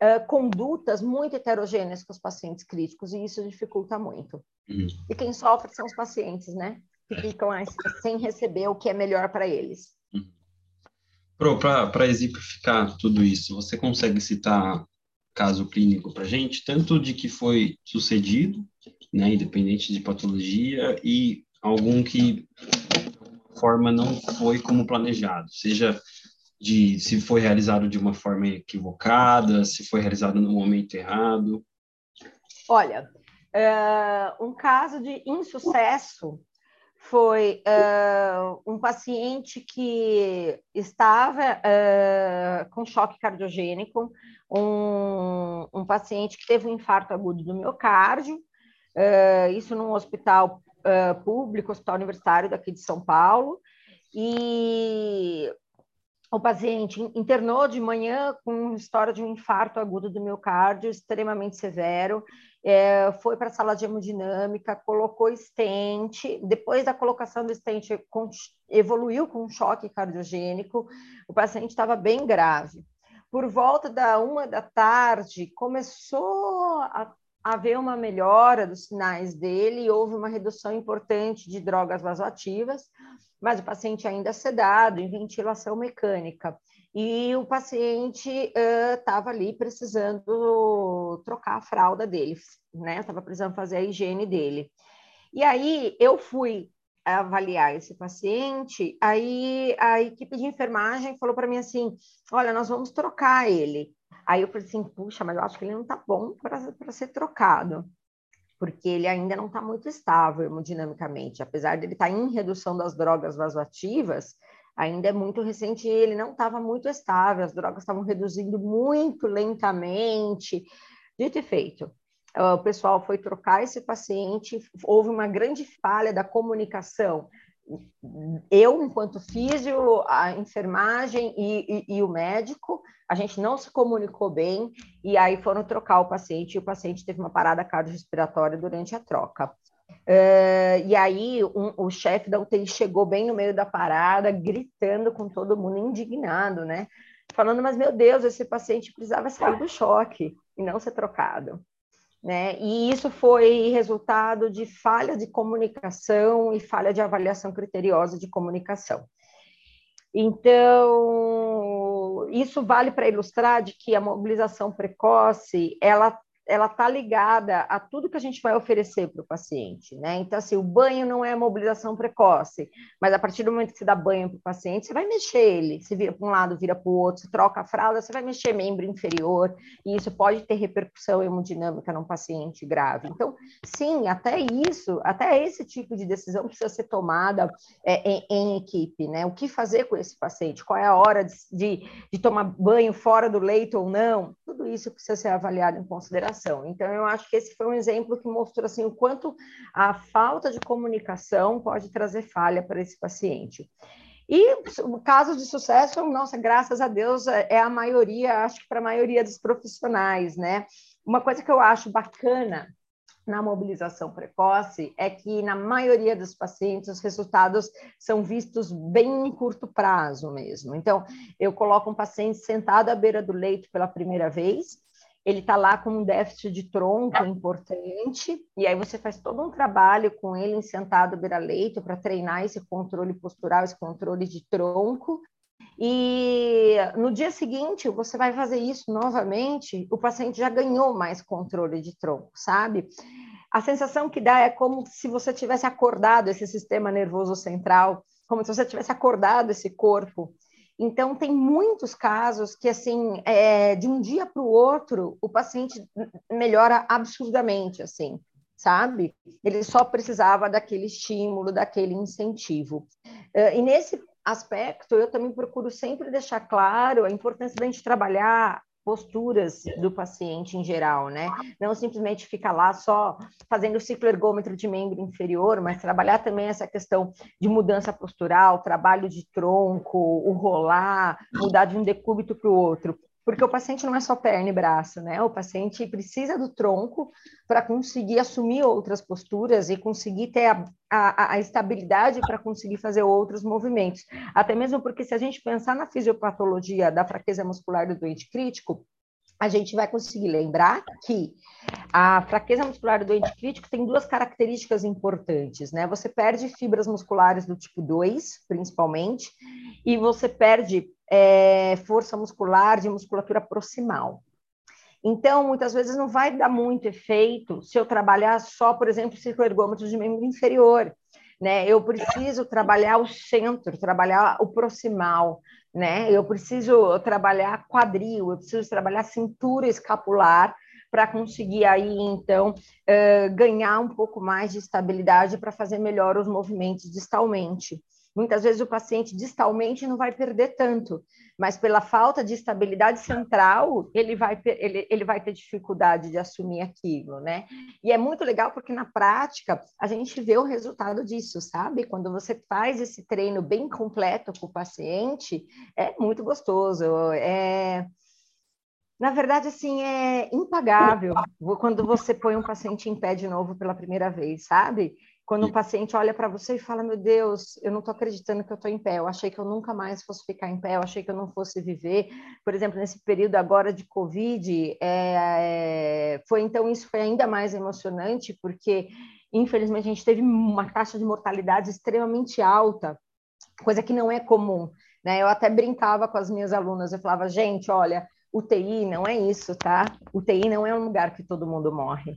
uh, condutas muito heterogêneas com os pacientes críticos, e isso dificulta muito. Uhum. E quem sofre são os pacientes, né? Que ficam sem receber o que é melhor para eles. Uhum. Para exemplificar tudo isso, você consegue citar caso clínico para gente, tanto de que foi sucedido, né, independente de patologia, e algum que de forma não foi como planejado, seja de se foi realizado de uma forma equivocada, se foi realizado no momento errado. Olha, uh, um caso de insucesso foi uh, um paciente que estava uh, com choque cardiogênico, um, um, paciente que teve um infarto agudo do miocárdio, uh, isso num hospital público, hospital universitário daqui de São Paulo, e o paciente internou de manhã com história de um infarto agudo do miocárdio extremamente severo, é, foi para a sala de hemodinâmica, colocou estente, depois da colocação do estente evoluiu com um choque cardiogênico, o paciente estava bem grave. Por volta da uma da tarde, começou a haver uma melhora dos sinais dele, houve uma redução importante de drogas vasoativas, mas o paciente ainda sedado, em ventilação mecânica. E o paciente estava uh, ali precisando trocar a fralda dele, né? Estava precisando fazer a higiene dele. E aí eu fui avaliar esse paciente, aí a equipe de enfermagem falou para mim assim: olha, nós vamos trocar ele. Aí eu falei assim: puxa, mas eu acho que ele não está bom para ser trocado porque ele ainda não está muito estável hemodinamicamente. Apesar de ele estar tá em redução das drogas vasoativas, ainda é muito recente ele não estava muito estável, as drogas estavam reduzindo muito lentamente. Dito e feito, o pessoal foi trocar esse paciente, houve uma grande falha da comunicação eu, enquanto físio, a enfermagem e, e, e, o médico, a gente não se comunicou bem, e aí foram trocar o paciente, e o paciente teve uma parada cardiorrespiratória durante a troca. Uh, e aí um, o chefe da UTI chegou bem no meio da parada, gritando com todo mundo, indignado, né? Falando, mas meu Deus, esse paciente precisava sair do choque e não ser trocado né? E isso foi resultado de falha de comunicação e falha de avaliação criteriosa de comunicação. Então, isso vale para ilustrar de que a mobilização precoce, ela ela está ligada a tudo que a gente vai oferecer para o paciente, né? Então, assim, o banho não é mobilização precoce, mas a partir do momento que você dá banho para o paciente, você vai mexer ele, se vira para um lado, vira para o outro, você troca a fralda, você vai mexer membro inferior, e isso pode ter repercussão hemodinâmica num paciente grave. Então, sim, até isso, até esse tipo de decisão precisa ser tomada é, em, em, equipe, né? O que fazer com esse paciente? Qual é a hora de, de, de tomar banho fora do leito ou não? Tudo isso precisa ser avaliado em consideração comunicação. Então, eu acho que esse foi um exemplo que mostrou assim, o quanto a falta de comunicação pode trazer falha para esse paciente. E o caso de sucesso, nossa, graças a Deus, é, é a maioria, acho que para a maioria dos profissionais, né? Uma coisa que eu acho bacana na mobilização precoce é que, na maioria dos pacientes, os resultados são vistos bem em curto prazo mesmo. Então, eu coloco um paciente sentado à beira do leito pela primeira vez, ele está lá com um déficit de tronco importante, e aí você faz todo um trabalho com ele sentado beira-leito para treinar esse controle postural, esse controle de tronco, e no dia seguinte você vai fazer isso novamente, o paciente já ganhou mais controle de tronco, sabe? A sensação que dá é como se você tivesse acordado esse sistema nervoso central, como se você tivesse acordado esse corpo então, tem muitos casos que, assim, é, de um dia para o outro, o paciente melhora absurdamente, assim, sabe? Ele só precisava daquele estímulo, daquele incentivo. É, e nesse aspecto, eu também procuro sempre deixar claro a importância da gente trabalhar posturas do paciente em geral, né? Não simplesmente ficar lá só fazendo o ciclo ergômetro de membro inferior, mas trabalhar também essa questão de mudança postural, trabalho de tronco, o rolar, mudar de um decúbito para o outro porque o paciente não é só perna e braço, né? O paciente precisa do tronco para conseguir assumir outras posturas e conseguir ter a, a, a estabilidade para conseguir fazer outros movimentos. Até mesmo porque, se a gente pensar na fisiopatologia da fraqueza muscular do doente crítico, a gente vai conseguir lembrar que a fraqueza muscular do doente crítico tem duas características importantes, né? Você perde fibras musculares do tipo 2, principalmente, e você perde é, força muscular de musculatura proximal. Então, muitas vezes não vai dar muito efeito se eu trabalhar só, por exemplo, cicloergômetros de membro inferior. Né? Eu preciso trabalhar o centro, trabalhar o proximal, né? Eu preciso trabalhar quadril, eu preciso trabalhar cintura escapular para conseguir aí então ganhar um pouco mais de estabilidade para fazer melhor os movimentos distalmente. Muitas vezes o paciente distalmente não vai perder tanto, mas pela falta de estabilidade central, ele vai, ele, ele vai ter dificuldade de assumir aquilo, né? E é muito legal porque na prática a gente vê o resultado disso, sabe? Quando você faz esse treino bem completo com o paciente, é muito gostoso. É, na verdade, assim, é impagável quando você põe um paciente em pé de novo pela primeira vez, sabe? Quando um paciente olha para você e fala: Meu Deus, eu não estou acreditando que eu estou em pé, eu achei que eu nunca mais fosse ficar em pé, eu achei que eu não fosse viver. Por exemplo, nesse período agora de Covid, é, foi então isso foi ainda mais emocionante, porque infelizmente a gente teve uma taxa de mortalidade extremamente alta, coisa que não é comum. Né? Eu até brincava com as minhas alunas, eu falava: Gente, olha, UTI não é isso, tá? UTI não é um lugar que todo mundo morre.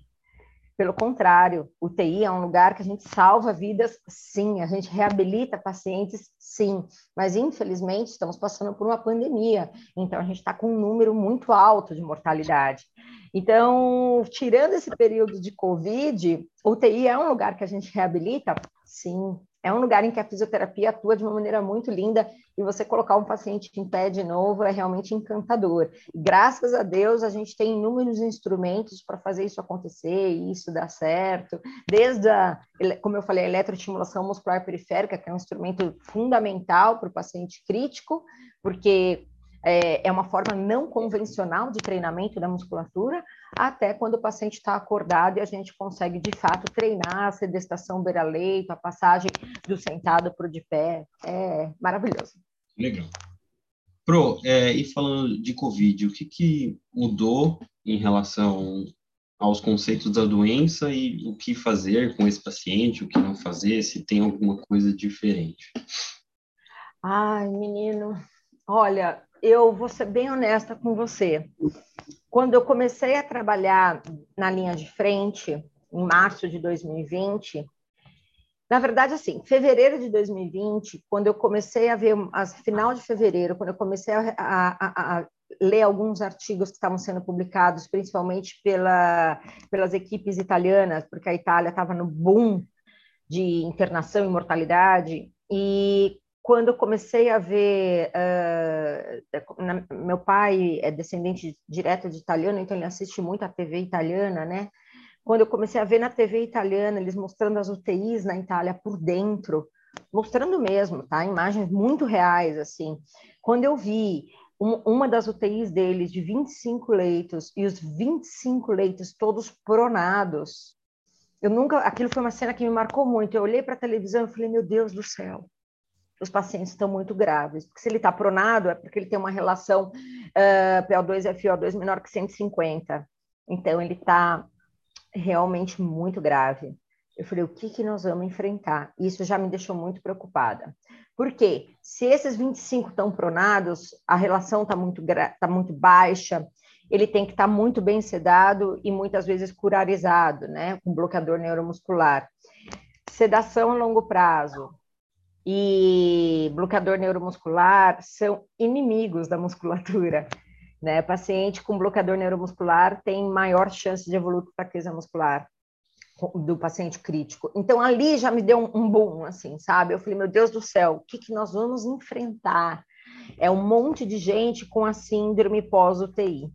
Pelo contrário, UTI é um lugar que a gente salva vidas, sim, a gente reabilita pacientes, sim, mas infelizmente estamos passando por uma pandemia, então a gente está com um número muito alto de mortalidade. Então, tirando esse período de Covid, UTI é um lugar que a gente reabilita? Sim, é um lugar em que a fisioterapia atua de uma maneira muito linda e você colocar um paciente em pé de novo é realmente encantador. Graças a Deus, a gente tem inúmeros instrumentos para fazer isso acontecer e isso dar certo, desde a, como eu falei, a eletroestimulação muscular periférica, que é um instrumento fundamental para o paciente crítico, porque é, é uma forma não convencional de treinamento da musculatura, até quando o paciente está acordado e a gente consegue, de fato, treinar a sedestação beira-leito, a passagem do sentado para o de pé. É maravilhoso. Legal. Pro, é, e falando de Covid, o que, que mudou em relação aos conceitos da doença e o que fazer com esse paciente, o que não fazer, se tem alguma coisa diferente? Ai, menino, olha, eu vou ser bem honesta com você. Quando eu comecei a trabalhar na linha de frente, em março de 2020, na verdade, assim, fevereiro de 2020, quando eu comecei a ver, final de fevereiro, quando eu comecei a, a, a ler alguns artigos que estavam sendo publicados, principalmente pela, pelas equipes italianas, porque a Itália estava no boom de internação e mortalidade, e quando eu comecei a ver, uh, na, meu pai é descendente direto de italiano, então ele assiste muito a TV italiana, né? Quando eu comecei a ver na TV italiana, eles mostrando as UTIs na Itália por dentro, mostrando mesmo, tá? Imagens muito reais, assim. Quando eu vi um, uma das UTIs deles de 25 leitos e os 25 leitos todos pronados, eu nunca, aquilo foi uma cena que me marcou muito. Eu olhei para a televisão e falei, meu Deus do céu, os pacientes estão muito graves. Porque se ele está pronado, é porque ele tem uma relação uh, PO2 e FO2 menor que 150. Então, ele está realmente muito grave. Eu falei, o que, que nós vamos enfrentar? Isso já me deixou muito preocupada. Porque se esses 25 estão pronados, a relação está muito, tá muito baixa, ele tem que estar tá muito bem sedado e muitas vezes curarizado, né, com bloqueador neuromuscular. Sedação a longo prazo e bloqueador neuromuscular são inimigos da musculatura. *laughs* Né? Paciente com bloqueador neuromuscular tem maior chance de evoluir fraqueza muscular do paciente crítico. Então, ali já me deu um, um boom, assim, sabe? Eu falei, meu Deus do céu, o que, que nós vamos enfrentar? É um monte de gente com a síndrome pós-UTI.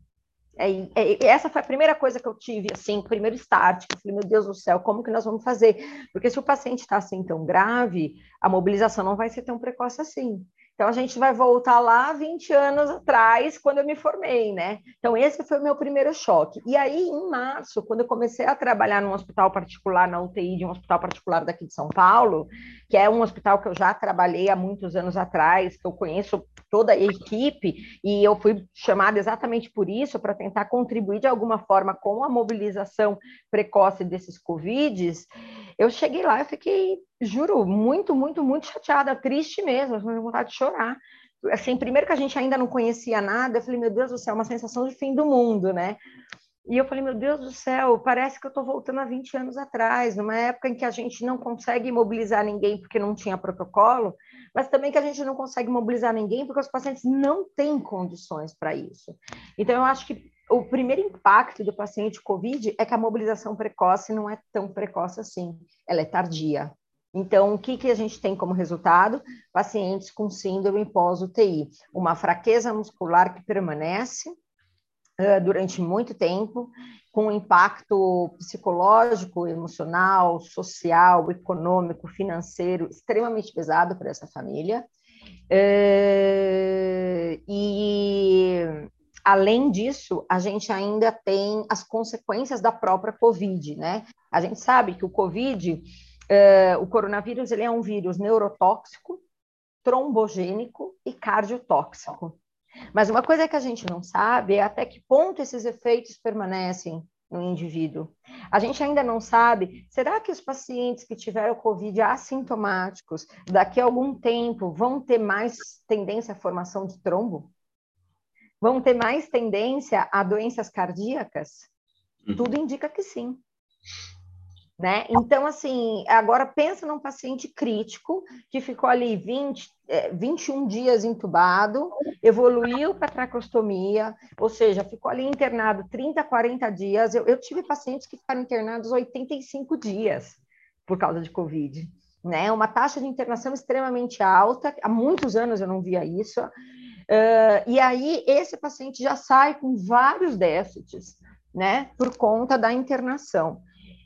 É, é, essa foi a primeira coisa que eu tive, assim, primeiro start, que eu falei, meu Deus do céu, como que nós vamos fazer? Porque se o paciente está assim tão grave, a mobilização não vai ser tão precoce assim. Então, a gente vai voltar lá 20 anos atrás, quando eu me formei, né? Então, esse foi o meu primeiro choque. E aí, em março, quando eu comecei a trabalhar num hospital particular, na UTI de um hospital particular daqui de São Paulo, que é um hospital que eu já trabalhei há muitos anos atrás, que eu conheço toda a equipe, e eu fui chamada exatamente por isso, para tentar contribuir de alguma forma com a mobilização precoce desses Covids, eu cheguei lá e fiquei, juro, muito, muito, muito chateada, triste mesmo, com vontade de chorar. Assim, primeiro que a gente ainda não conhecia nada, eu falei, meu Deus do céu, uma sensação de fim do mundo, né? E eu falei, meu Deus do céu, parece que eu estou voltando a 20 anos atrás, numa época em que a gente não consegue mobilizar ninguém porque não tinha protocolo, mas também que a gente não consegue mobilizar ninguém porque os pacientes não têm condições para isso. Então, eu acho que o primeiro impacto do paciente COVID é que a mobilização precoce não é tão precoce assim, ela é tardia. Então, o que, que a gente tem como resultado? Pacientes com síndrome pós-UTI, uma fraqueza muscular que permanece, durante muito tempo, com impacto psicológico, emocional, social, econômico, financeiro extremamente pesado para essa família. e além disso, a gente ainda tem as consequências da própria Covid, né? A gente sabe que o Covid, o coronavírus, ele é um vírus neurotóxico, trombogênico e cardiotóxico. Mas uma coisa que a gente não sabe é até que ponto esses efeitos permanecem no indivíduo. A gente ainda não sabe, será que os pacientes que tiveram Covid assintomáticos, daqui a algum tempo, vão ter mais tendência à formação de trombo? Vão ter mais tendência a doenças cardíacas? Uhum. Tudo indica que sim. Né? Então, assim, agora pensa num paciente crítico que ficou ali 20, 21 é, dias entubado, evoluiu para tracostomia, ou seja, ficou ali internado 30, 40 dias. Eu, eu tive pacientes que ficaram internados 85 dias por causa de Covid. Né? Uma taxa de internação extremamente alta, há muitos anos eu não via isso. Uh, e aí, esse paciente já sai com vários déficits, né, por conta da internação.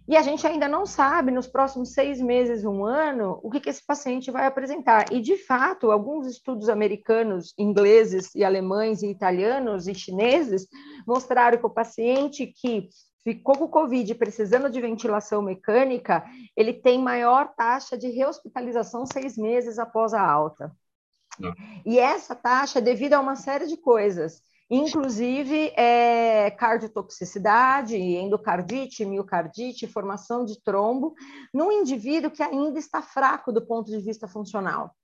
E a gente ainda não sabe, nos próximos seis meses, um ano, o que, que esse paciente vai apresentar. E, de fato, alguns estudos americanos, ingleses e alemães e italianos e chineses mostraram que o paciente que ficou com Covid precisando de ventilação mecânica, ele tem maior taxa de rehospitalização seis meses após a alta. Não. E essa taxa é devido a uma série de coisas inclusive é, cardiotoxicidade, endocardite, miocardite, formação de trombo, num indivíduo que ainda está fraco do ponto de vista funcional.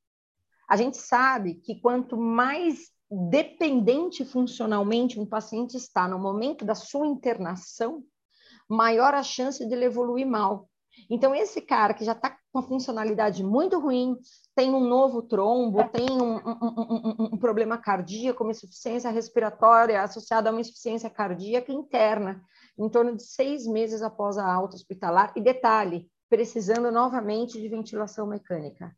A gente sabe que quanto mais dependente funcionalmente um paciente está no momento da sua internação, maior a chance de ele evoluir mal. Então, esse cara que já está com uma funcionalidade muito ruim, tem um novo trombo, tem um, um, um, um, problema cardíaco, uma insuficiência respiratória associada a uma insuficiência cardíaca interna, em torno de seis meses após a alta hospitalar. E detalhe, precisando novamente de ventilação mecânica.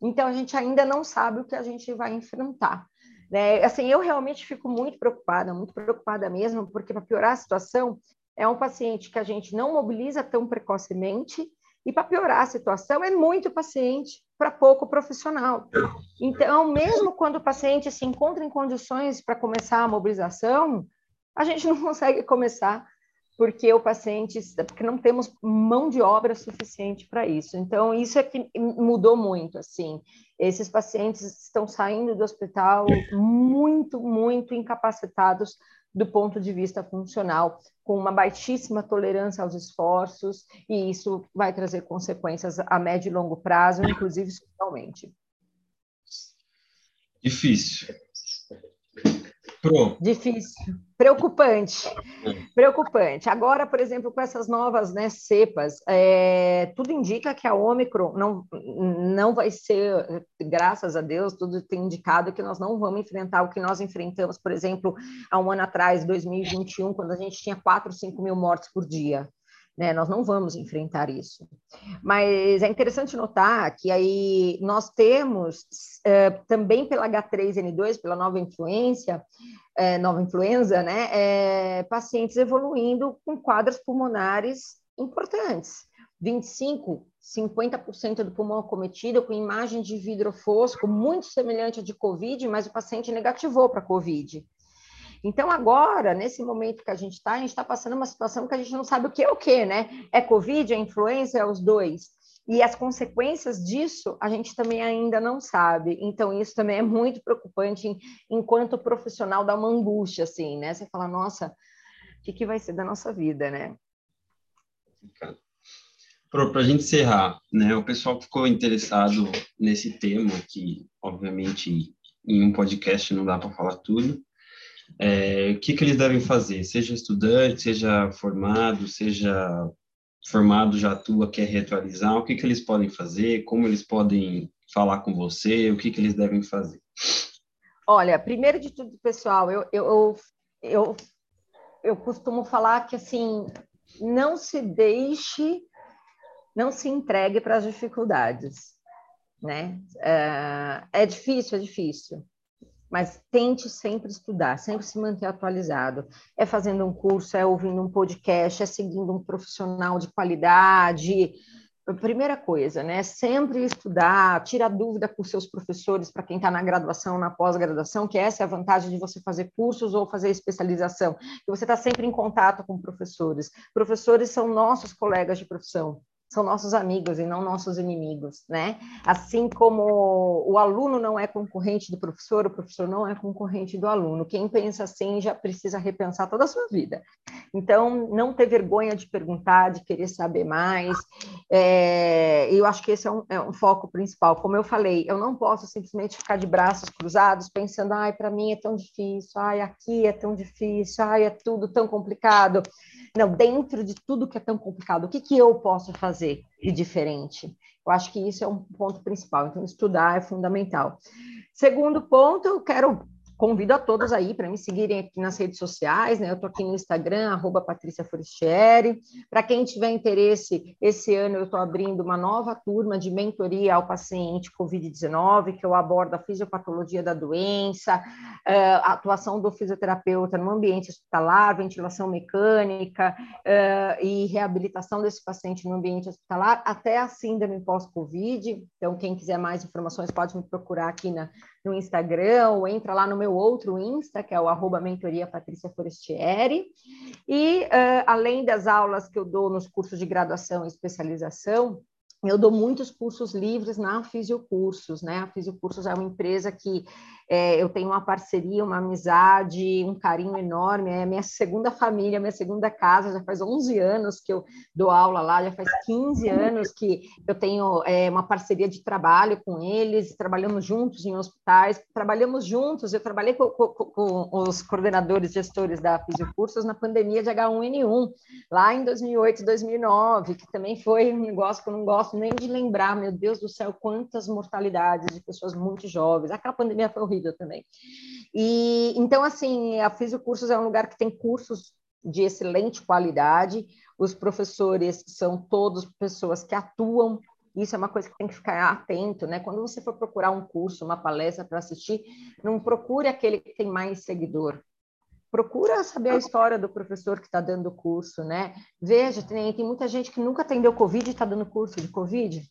Então, a gente ainda não sabe o que a gente vai enfrentar. Né? Assim, eu realmente fico muito preocupada, muito preocupada mesmo, porque para piorar a situação, é um paciente que a gente não mobiliza tão precocemente, e para piorar a situação, é muito paciente para pouco profissional. Então, mesmo quando o paciente se encontra em condições para começar a mobilização, a gente não *laughs* consegue começar porque o paciente, porque não temos mão de obra suficiente para isso. Então, isso é que mudou muito, assim. Esses pacientes estão saindo do hospital muito, muito incapacitados do ponto de vista funcional, com uma baixíssima tolerância aos esforços, e isso vai trazer consequências a médio e longo prazo, inclusive socialmente. Difícil. Pro. Difícil. Preocupante. Preocupante. Agora, por exemplo, com essas novas né, cepas, é, tudo indica que a Ômicron não, não vai ser, graças a Deus, tudo tem indicado que nós não vamos enfrentar o que nós enfrentamos, por exemplo, há um ano atrás, 2021, quando a gente tinha 4, 5 mil mortes por dia. Né? Nós não vamos enfrentar isso. Mas é interessante notar que aí nós temos é, também pela H3N2, pela nova influência, é, nova influenza, né? É, pacientes evoluindo com quadros pulmonares importantes. 25, 50% do pulmão acometido com imagem de vidro fosco, muito semelhante à de Covid, mas o paciente negativou para Covid. Então, agora, nesse momento que a gente está, a gente está passando uma situação que a gente não sabe o que é o que, né? É Covid, é influenza, é os dois. E as consequências disso a gente também ainda não sabe. Então, isso também é muito preocupante enquanto profissional, dá uma angústia, assim, né? Você fala, nossa, o que, que vai ser da nossa vida, né? Para a gente encerrar, né? O pessoal ficou interessado nesse tema, que obviamente em um podcast não dá para falar tudo, é, o que, que eles devem fazer, seja estudante, seja formado, seja formado já atua, quer reatualizar, o que, que eles podem fazer, como eles podem falar com você, o que, que eles devem fazer? Olha, primeiro de tudo, pessoal, eu, eu, eu, eu costumo falar que, assim, não se deixe, não se entregue para as dificuldades, né? É, é difícil, é difícil mas tente sempre estudar, sempre se manter atualizado. É fazendo um curso, é ouvindo um podcast, é seguindo um profissional de qualidade. Primeira coisa, né? Sempre estudar, tira dúvida com seus professores para quem está na graduação, na pós-graduação, que essa é a vantagem de você fazer cursos ou fazer especialização, que você está sempre em contato com professores. Professores são nossos colegas de profissão são nossos amigos e não nossos inimigos, né? Assim como o aluno não é concorrente do professor, o professor não é concorrente do aluno. Quem pensa assim já precisa repensar toda a sua vida. Então, não ter vergonha de perguntar, de querer saber mais. É, eu acho que esse é um, é um, foco principal. Como eu falei, eu não posso simplesmente ficar de braços cruzados pensando, ai, para mim é tão difícil, ai, aqui é tão difícil, ai, é tudo tão complicado. Não, dentro de tudo que é tão complicado, o que, que eu posso fazer de diferente? Eu acho que isso é um ponto principal. Então, estudar é fundamental. Segundo ponto, eu quero convido a todos aí para me seguirem aqui nas redes sociais, né? Eu estou aqui no Instagram, arroba Patrícia. Para quem tiver interesse, esse ano eu estou abrindo uma nova turma de mentoria ao paciente Covid-19, que eu abordo a fisiopatologia da doença, eh, a atuação do fisioterapeuta no ambiente hospitalar, ventilação mecânica eh, e reabilitação desse paciente no ambiente hospitalar, até a síndrome pós-Covid. Então, quem quiser mais informações pode me procurar aqui na, no Instagram ou entra lá no meu outro Insta, que é o arroba mentoria Patrícia Forestieri. E uh, além das aulas que eu dou nos cursos de graduação e especialização, eu dou muitos cursos livres na Fisiocursos, né? A Fisiocursos é uma empresa que é, eu tenho uma parceria, uma amizade, um carinho enorme, é minha segunda família, minha segunda casa, já faz 11 anos que eu dou aula lá, já faz 15 anos que eu tenho é, uma parceria de trabalho com eles, trabalhamos juntos em hospitais, trabalhamos juntos, eu trabalhei com, com, com os coordenadores, gestores da Fisiocursos na pandemia de H1N1, lá em 2008, 2009, que também foi um negócio que eu não gosto gosto nem de lembrar, meu Deus do céu, quantas mortalidades de pessoas muito jovens. Aquela pandemia foi horrível também. E então, assim, a Fisiocursos é um lugar que tem cursos de excelente qualidade. Os professores são todos pessoas que atuam isso é uma coisa que tem que ficar atento, né? Quando você for procurar um curso, uma palestra para assistir, não procure aquele que tem mais seguidor procura saber a história do professor que está dando o curso, né? Veja, tem, tem muita gente que nunca atendeu Covid e está dando curso de Covid.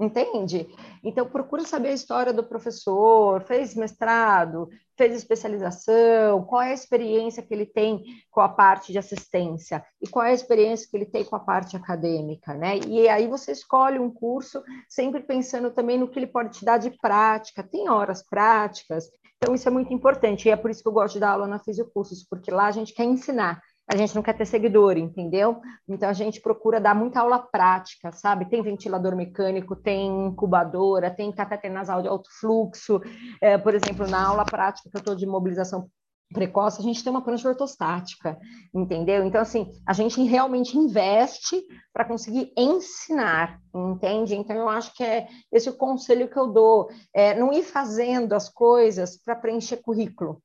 Entende? Então, procura saber a história do professor, fez mestrado, fez especialização, qual é a experiência que ele tem com a parte de assistência e qual é a experiência que ele tem com a parte acadêmica, né? E aí você escolhe um curso sempre pensando também no que ele pode te dar de prática, tem horas práticas, então isso é muito importante e é por isso que eu gosto de dar aula na Fisiocursos, porque lá a gente quer ensinar, a gente não quer ter seguidor, entendeu? Então a gente procura dar muita aula prática, sabe? Tem ventilador mecânico, tem incubadora, tem cateter nasal de alto fluxo. É, por exemplo, na aula prática que eu estou de mobilização precoce, a gente tem uma prancha ortostática, entendeu? Então, assim, a gente realmente investe para conseguir ensinar, entende? Então, eu acho que é esse o conselho que eu dou, é não ir fazendo as coisas para preencher currículo,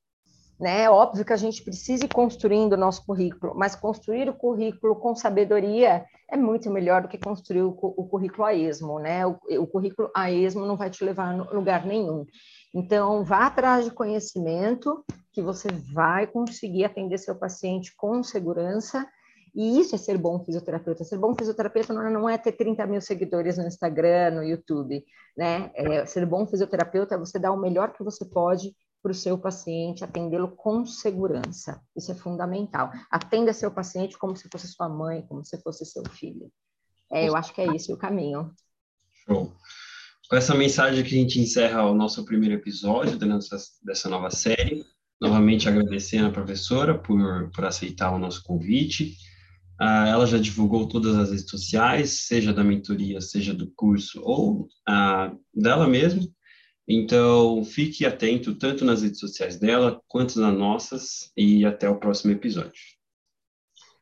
né? Óbvio que a gente precisa ir construindo o nosso currículo, mas construir o currículo com sabedoria é muito melhor do que construir o, o currículo a esmo, né? O, o, currículo a esmo não vai te levar a lugar nenhum. Então, vá atrás de conhecimento que você vai conseguir atender seu paciente com segurança. E isso é ser bom fisioterapeuta. Ser bom fisioterapeuta não é ter 30 mil seguidores no Instagram, no YouTube, né? É, ser bom fisioterapeuta é você dar o melhor que você pode para o seu paciente, atendê-lo com segurança. Isso é fundamental. Atenda seu paciente como se fosse sua mãe, como se fosse seu filho. É, eu acho que é esse o caminho. Show. Com essa mensagem que a gente encerra o nosso primeiro episódio dessa nova série. Novamente agradecendo a professora por, por aceitar o nosso convite. Uh, ela já divulgou todas as redes sociais, seja da mentoria, seja do curso ou uh, dela mesma. Então, fique atento tanto nas redes sociais dela quanto nas nossas e até o próximo episódio.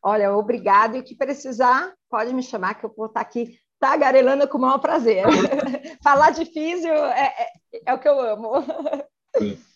Olha, obrigado. E que precisar, pode me chamar que eu vou estar aqui tagarelando com o maior prazer. *laughs* Falar de físio é, é, é o que eu amo. *laughs*